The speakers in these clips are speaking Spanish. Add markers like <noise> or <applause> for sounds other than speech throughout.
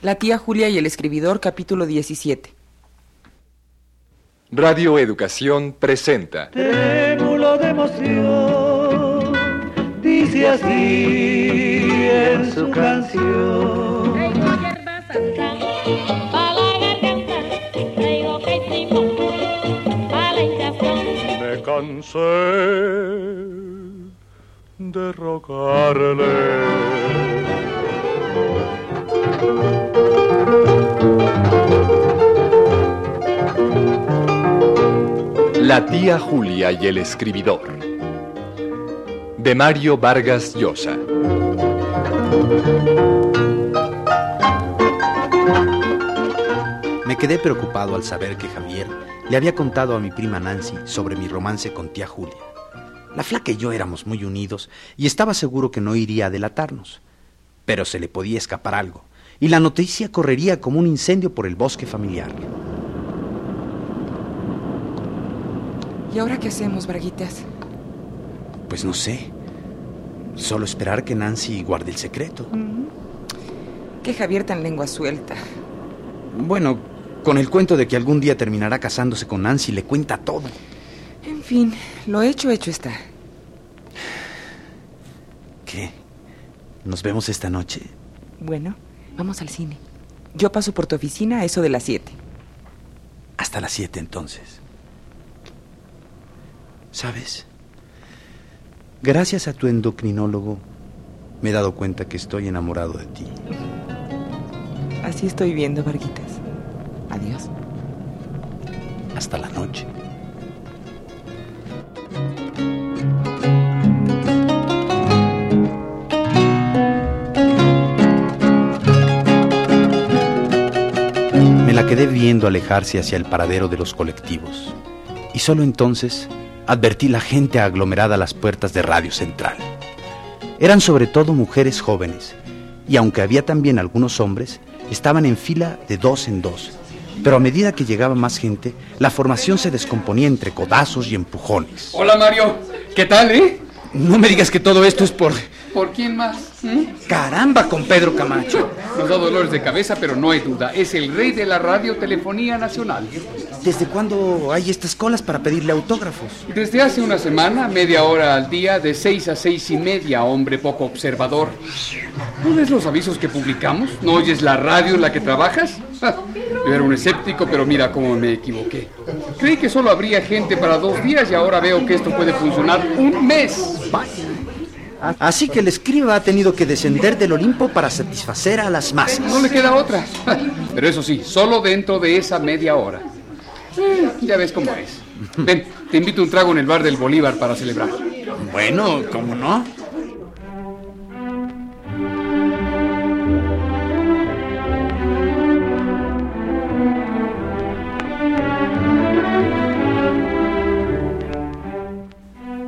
La tía Julia y el escribidor, capítulo 17. Radio Educación presenta. Trémulo de emoción, dice así en su canción. Me cansé de rogarle. La tía Julia y el escribidor. De Mario Vargas Llosa. Me quedé preocupado al saber que Javier le había contado a mi prima Nancy sobre mi romance con tía Julia. La flaca y yo éramos muy unidos y estaba seguro que no iría a delatarnos. Pero se le podía escapar algo, y la noticia correría como un incendio por el bosque familiar. ¿Y ahora qué hacemos, Braguitas? Pues no sé. Solo esperar que Nancy guarde el secreto. Qué Javier tan lengua suelta. Bueno, con el cuento de que algún día terminará casándose con Nancy, le cuenta todo. En fin, lo hecho, hecho está. ¿Qué? ¿Nos vemos esta noche? Bueno, vamos al cine. Yo paso por tu oficina a eso de las 7. Hasta las siete entonces. ¿Sabes? Gracias a tu endocrinólogo me he dado cuenta que estoy enamorado de ti. Así estoy viendo, Varguitas. Adiós. Hasta la noche. Quedé viendo alejarse hacia el paradero de los colectivos. Y solo entonces advertí la gente aglomerada a las puertas de Radio Central. Eran sobre todo mujeres jóvenes, y aunque había también algunos hombres, estaban en fila de dos en dos. Pero a medida que llegaba más gente, la formación se descomponía entre codazos y empujones. Hola Mario, ¿qué tal, eh? No me digas que todo esto es por... ¿Por quién más? ¿Mm? Caramba con Pedro Camacho. Nos da dolores de cabeza, pero no hay duda, es el rey de la radiotelefonía nacional. ¿Desde cuándo hay estas colas para pedirle autógrafos? Desde hace una semana, media hora al día, de seis a seis y media, hombre poco observador. ¿No ves los avisos que publicamos? ¿No oyes la radio en la que trabajas? Ja, Yo era un escéptico, pero mira cómo me equivoqué. Creí que solo habría gente para dos días y ahora veo que esto puede funcionar un mes. Así que el escriba ha tenido que descender del Olimpo para satisfacer a las masas. No le queda otra. <laughs> Pero eso sí, solo dentro de esa media hora. Eh, Ya ves cómo es. Ven, te invito a un trago en el bar del Bolívar para celebrar. Bueno, ¿cómo no?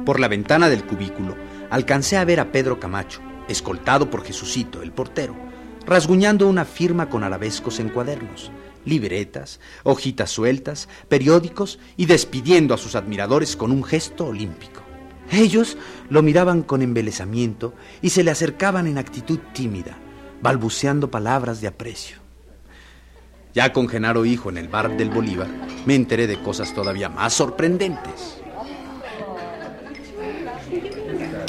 Por la ventana del cubículo alcancé a ver a Pedro Camacho, escoltado por Jesucito, el portero, rasguñando una firma con arabescos en cuadernos, libretas, hojitas sueltas, periódicos y despidiendo a sus admiradores con un gesto olímpico. Ellos lo miraban con embelesamiento y se le acercaban en actitud tímida, balbuceando palabras de aprecio. Ya con Genaro Hijo en el bar del Bolívar, me enteré de cosas todavía más sorprendentes.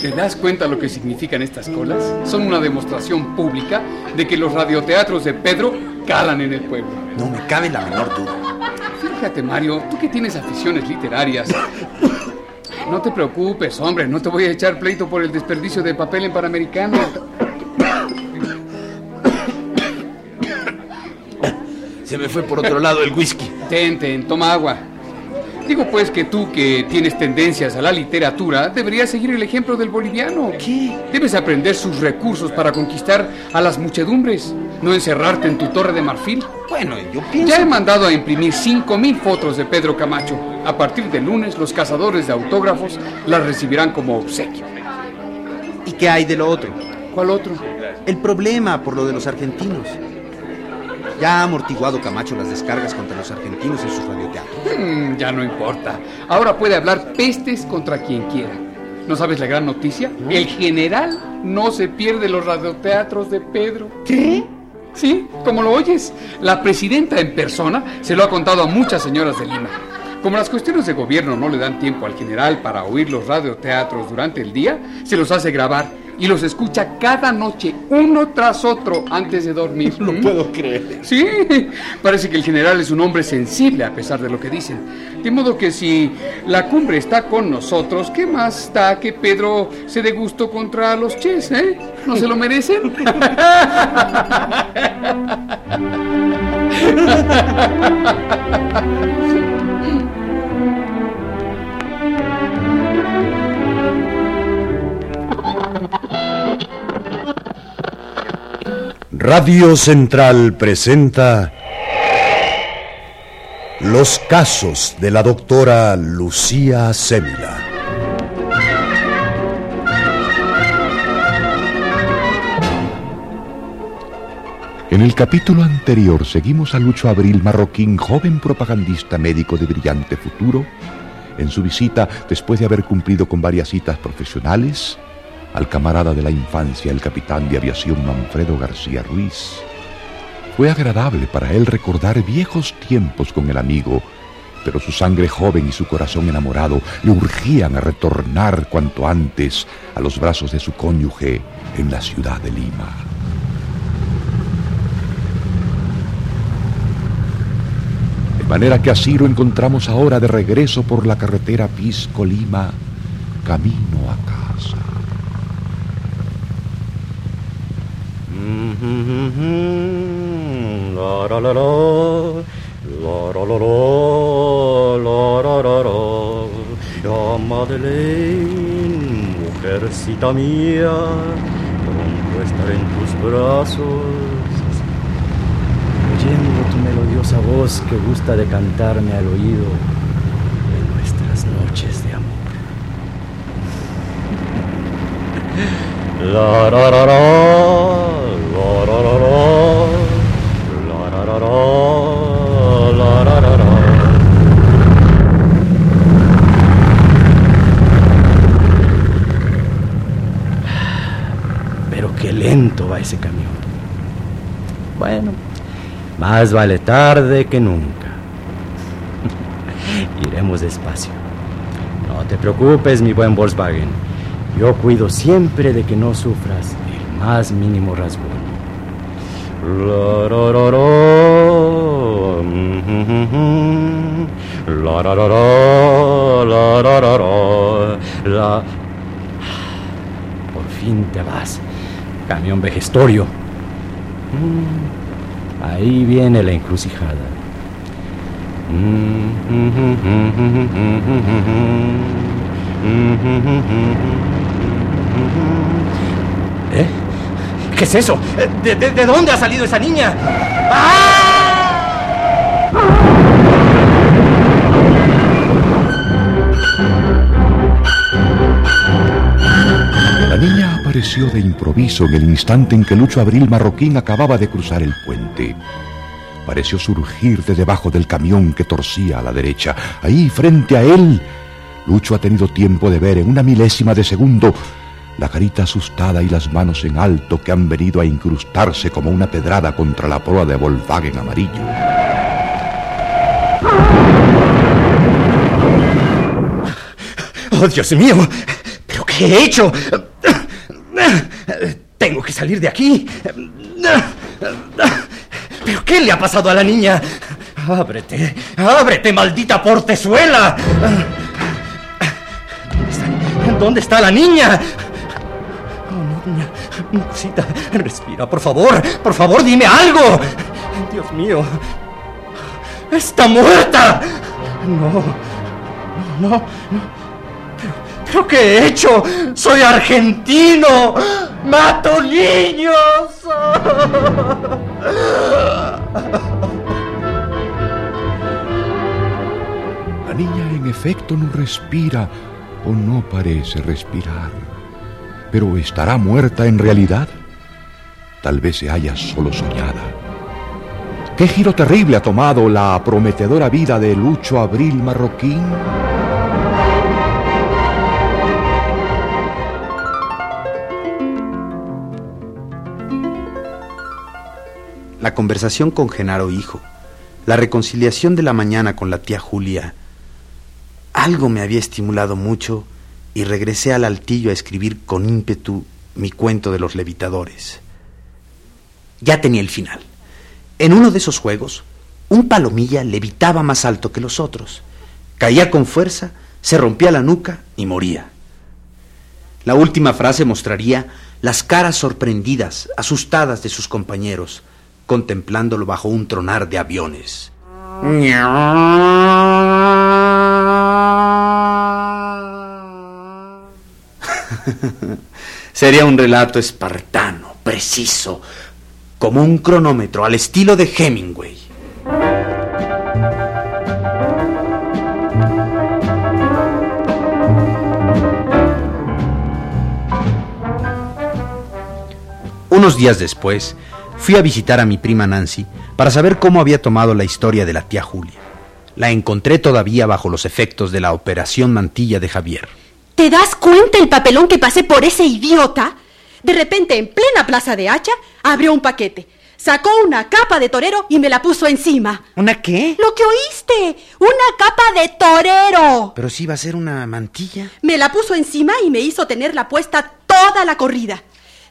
¿Te das cuenta lo que significan estas colas? Son una demostración pública de que los radioteatros de Pedro calan en el pueblo. No me cabe la menor duda. Fíjate, Mario, tú que tienes aficiones literarias. No te preocupes, hombre, no te voy a echar pleito por el desperdicio de papel en Panamericano. Se me fue por otro lado el whisky. Ten, ten, toma agua. Digo pues que tú que tienes tendencias a la literatura, deberías seguir el ejemplo del boliviano. ¿Qué? Debes aprender sus recursos para conquistar a las muchedumbres, no encerrarte en tu torre de marfil. Bueno, yo pienso... Ya he mandado a imprimir 5.000 fotos de Pedro Camacho. A partir de lunes, los cazadores de autógrafos las recibirán como obsequio. ¿Y qué hay de lo otro? ¿Cuál otro? El problema por lo de los argentinos. Ya ha amortiguado Camacho las descargas contra los argentinos en sus radioteatros. Hmm, ya no importa. Ahora puede hablar pestes contra quien quiera. ¿No sabes la gran noticia? El general no se pierde los radioteatros de Pedro. ¿Qué? Sí, como lo oyes, la presidenta en persona se lo ha contado a muchas señoras de Lima. Como las cuestiones de gobierno no le dan tiempo al general para oír los radioteatros durante el día, se los hace grabar y los escucha cada noche, uno tras otro, antes de dormir. No ¿Mm? puedo creer. Sí, parece que el general es un hombre sensible a pesar de lo que dicen. De modo que si la cumbre está con nosotros, ¿qué más da que Pedro se dé gusto contra los ches, eh? ¿No se lo merecen? <laughs> Radio Central presenta Los casos de la doctora Lucía Sémila. En el capítulo anterior seguimos a Lucho Abril Marroquín, joven propagandista médico de brillante futuro, en su visita después de haber cumplido con varias citas profesionales al camarada de la infancia, el capitán de aviación Manfredo García Ruiz. Fue agradable para él recordar viejos tiempos con el amigo, pero su sangre joven y su corazón enamorado le urgían a retornar cuanto antes a los brazos de su cónyuge en la ciudad de Lima. De manera que así lo encontramos ahora de regreso por la carretera Pisco-Lima, camino a casa. La la la la, la la la la, la la la la. Ya Madeleine, mujercita mía, pronto estaré en tus brazos. Oyendo tu melodiosa voz que gusta de cantarme al oído en nuestras noches de amor. La la la la. Pero qué lento va ese camión. Bueno, más vale tarde que nunca. <laughs> Iremos despacio. No te preocupes, mi buen Volkswagen. Yo cuido siempre de que no sufras el más mínimo rasguño. Por fin te vas, camión vejestorio. Mm, Ahí viene la encrucijada. ¿Eh? ¿Qué es eso? ¿De, de- de dónde ha salido esa niña? La niña apareció de improviso en el instante en que Lucho Abril Marroquín acababa de cruzar el puente. Pareció surgir de debajo del camión que torcía a la derecha. Ahí, frente a él, Lucho ha tenido tiempo de ver en una milésima de segundo la carita asustada y las manos en alto que han venido a incrustarse como una pedrada contra la proa de Volkswagen amarillo. ¡Oh, Dios mío! ¿Pero qué he hecho? Tengo que salir de aquí. ¿Pero qué le ha pasado a la niña? ¡Ábrete! ¡Ábrete, maldita portezuela! ¿Dónde está, ¿Dónde está la niña? Respira, por favor. Por favor, dime algo. Dios mío. ¡Está muerta! No. No, no. ¿Pero, ¿Pero qué he hecho? ¡Soy argentino! ¡Mato niños! La niña en efecto no respira o no parece respirar. Pero ¿estará muerta en realidad? Tal vez se haya solo soñada. ¿Qué giro terrible ha tomado la prometedora vida de Lucho Abril Marroquín? la conversación con Genaro hijo, la reconciliación de la mañana con la tía Julia, algo me había estimulado mucho y regresé al altillo a escribir con ímpetu mi cuento de los levitadores. Ya tenía el final. En uno de esos juegos, un palomilla levitaba más alto que los otros. Caía con fuerza, se rompía la nuca y moría. La última frase mostraría las caras sorprendidas, asustadas de sus compañeros, contemplándolo bajo un tronar de aviones. <laughs> Sería un relato espartano, preciso, como un cronómetro al estilo de Hemingway. Unos días después, fui a visitar a mi prima Nancy para saber cómo había tomado la historia de la tía Julia. La encontré todavía bajo los efectos de la operación mantilla de Javier. ¿Te das cuenta el papelón que pasé por ese idiota? De repente, en plena plaza de Hacha, abrió un paquete. Sacó una capa de torero y me la puso encima. ¿Una qué? ¿Lo que oíste? ¡Una capa de torero! Pero sí va a ser una mantilla. Me la puso encima y me hizo tenerla puesta toda la corrida.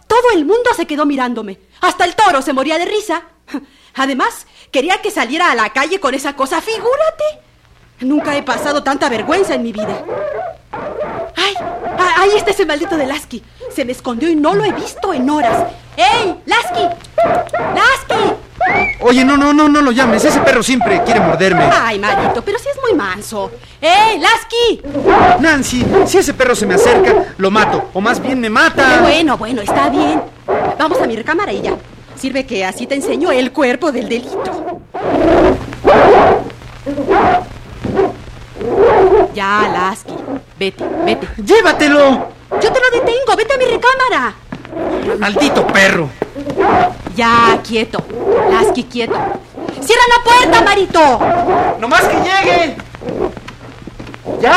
Todo el mundo se quedó mirándome. Hasta el toro se moría de risa. <laughs> Además, quería que saliera a la calle con esa cosa, figúrate. Nunca he pasado tanta vergüenza en mi vida. Ah, ¡Ahí está ese maldito de Lasky! Se me escondió y no lo he visto en horas. ¡Ey! ¡Lasky! ¡Lasky! Oye, no, no, no, no lo llames. Ese perro siempre quiere morderme. ¡Ay, marito! Pero si es muy manso. ¡Ey! ¡Lasky! Nancy, si ese perro se me acerca, lo mato. O más bien me mata. Bueno, bueno, está bien. Vamos a mi recámara y ya. Sirve que así te enseño el cuerpo del delito. Ya, Lasky. Vete, vete. ¡Llévatelo! Yo te lo detengo. Vete a mi recámara. ¡Maldito perro! Ya, quieto. Lasky, quieto. ¡Cierra la puerta, Marito! ¡No más que llegue! ¡Ya!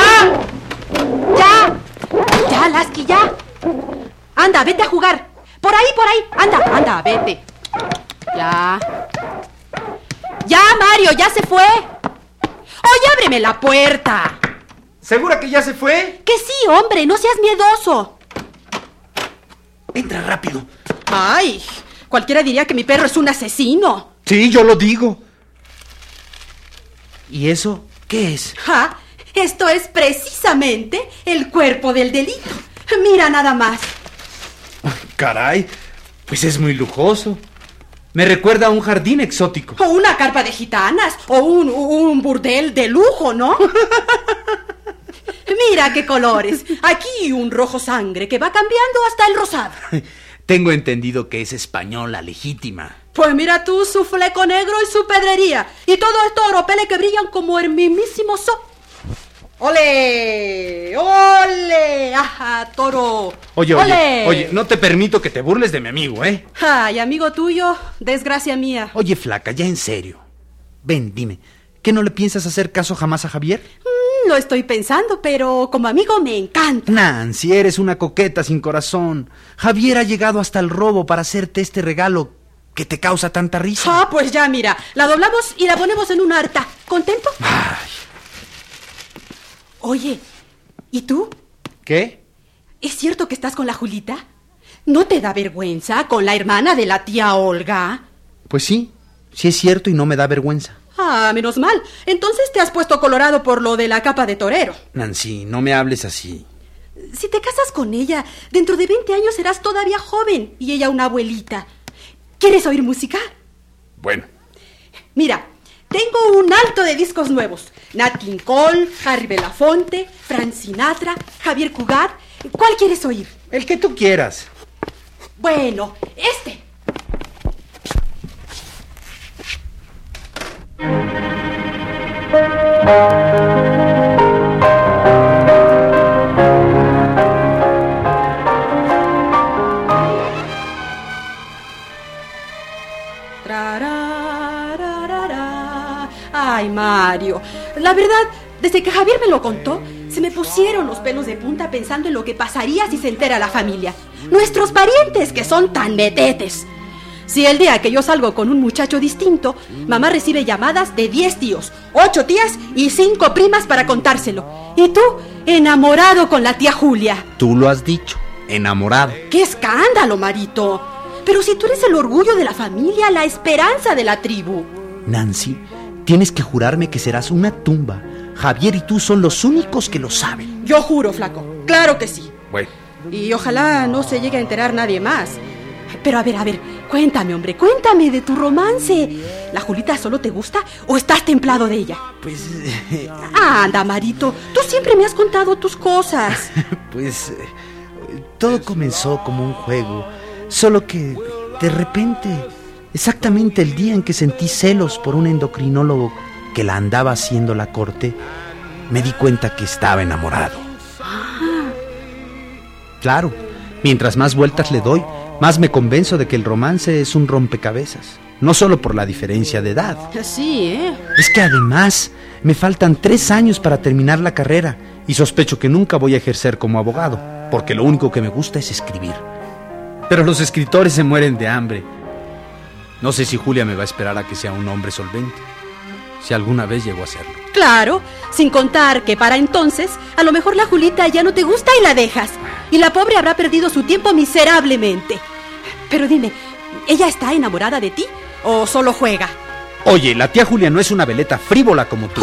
¡Ya! ¡Ya, Lasky, ya! Anda, vete a jugar. Por ahí, por ahí. Anda, anda, vete. Ya. Ya, Mario, ya se fue. Oye, ábreme la puerta. ¿Segura que ya se fue? Que sí, hombre, no seas miedoso. Entra rápido. Ay, cualquiera diría que mi perro es un asesino. Sí, yo lo digo. ¿Y eso qué es? Ja, esto es precisamente el cuerpo del delito. Mira nada más. Caray, pues es muy lujoso. Me recuerda a un jardín exótico. O una carpa de gitanas, o un, un burdel de lujo, ¿no? <laughs> <laughs> Mira qué colores. Aquí un rojo sangre que va cambiando hasta el rosado. Tengo entendido que es española legítima. Pues mira tú su fleco negro y su pedrería. Y todo esto oropeles que brillan como el mismísimo sol. ¡Ole! ¡Ole! ¡Ajá, toro! Oye, ¡Ole! oye, oye, no te permito que te burles de mi amigo, ¿eh? Ay, amigo tuyo, desgracia mía. Oye, flaca, ya en serio. Ven, dime, ¿qué no le piensas hacer caso jamás a Javier? Lo estoy pensando, pero como amigo me encanta. Nancy, eres una coqueta sin corazón. Javier ha llegado hasta el robo para hacerte este regalo que te causa tanta risa. Ah, pues ya, mira, la doblamos y la ponemos en un harta. ¿Contento? Ay, Oye, ¿y tú? ¿Qué? ¿Es cierto que estás con la Julita? ¿No te da vergüenza con la hermana de la tía Olga? Pues sí, sí es cierto y no me da vergüenza. Ah, menos mal. Entonces te has puesto colorado por lo de la capa de torero. Nancy, no me hables así. Si te casas con ella, dentro de 20 años serás todavía joven y ella una abuelita. ¿Quieres oír música? Bueno, Mira, tengo un alto de discos nuevos. Nat King Cole, Harry Belafonte, Frank Sinatra, Javier Cugat. ¿Cuál quieres oír? el que tú quieras. Bueno, este. Me lo contó, se me pusieron los pelos de punta pensando en lo que pasaría si se entera la familia. Nuestros parientes, que son tan metetes. Si el día que yo salgo con un muchacho distinto, mamá recibe llamadas de 10 tíos, 8 tías y 5 primas para contárselo. Y tú, enamorado con la tía Julia. Tú lo has dicho, enamorado. ¡Qué escándalo, Marito! Pero si tú eres el orgullo de la familia, la esperanza de la tribu. Nancy, tienes que jurarme que serás una tumba. Javier y tú son los únicos que lo saben. Yo juro, flaco. Claro que sí. Bueno, Y ojalá no se llegue a enterar nadie más. Pero a ver, a ver, cuéntame, hombre, cuéntame de tu romance. ¿La Julita solo te gusta o estás templado de ella? pues... <laughs> Anda, Marito, tú siempre me has contado tus cosas. <laughs> Pues eh, todo comenzó como un juego, solo que de repente, exactamente el día en que sentí celos por un endocrinólogo que la andaba haciendo la corte, me di cuenta que estaba enamorado. Claro, mientras más vueltas le doy, más me convenzo de que el romance es un rompecabezas, no solo por la diferencia de edad. Sí, ¿eh? Es que además me faltan tres años para terminar la carrera y sospecho que nunca voy a ejercer como abogado, porque lo único que me gusta es escribir. Pero los escritores se mueren de hambre. No sé si Julia me va a esperar a que sea un hombre solvente, si alguna vez llego a serlo. Claro, sin contar que para entonces, a lo mejor la Julita ya no te gusta y la dejas. Y la pobre habrá perdido su tiempo miserablemente. Pero dime, ¿ella está enamorada de ti o solo juega? Oye, la tía Julia no es una veleta frívola como tú.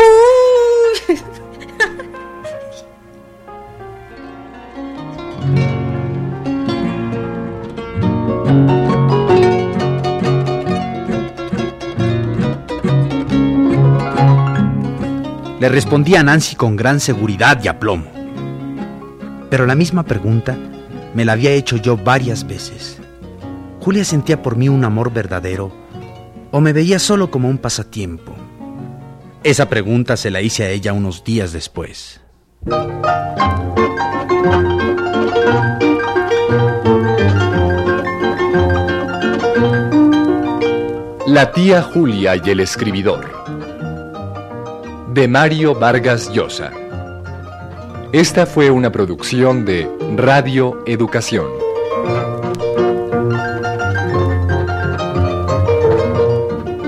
Le respondí a Nancy con gran seguridad y aplomo. Pero la misma pregunta me la había hecho yo varias veces. ¿Julia sentía por mí un amor verdadero o me veía solo como un pasatiempo? Esa pregunta se la hice a ella unos días después. La tía Julia y el escribidor. De Mario Vargas Llosa. Esta fue una producción de Radio Educación.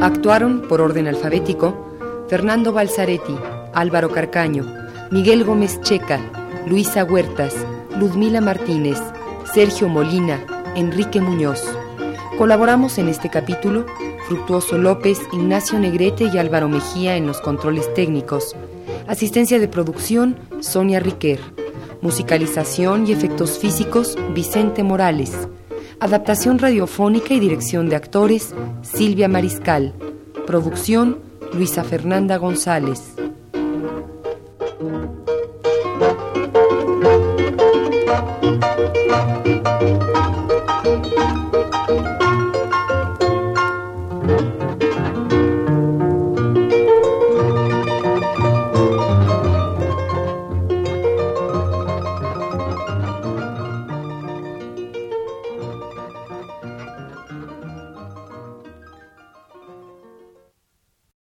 Actuaron por orden alfabético Fernando Balzaretti, Álvaro Carcaño, Miguel Gómez Checa, Luisa Huertas, Ludmila Martínez, Sergio Molina, Enrique Muñoz. Colaboramos en este capítulo Fructuoso López, Ignacio Negrete y Álvaro Mejía en los controles técnicos. Asistencia de producción, Sonia Riquer. Musicalización y efectos físicos, Vicente Morales. Adaptación radiofónica y dirección de actores, Silvia Mariscal. Producción, Luisa Fernanda González.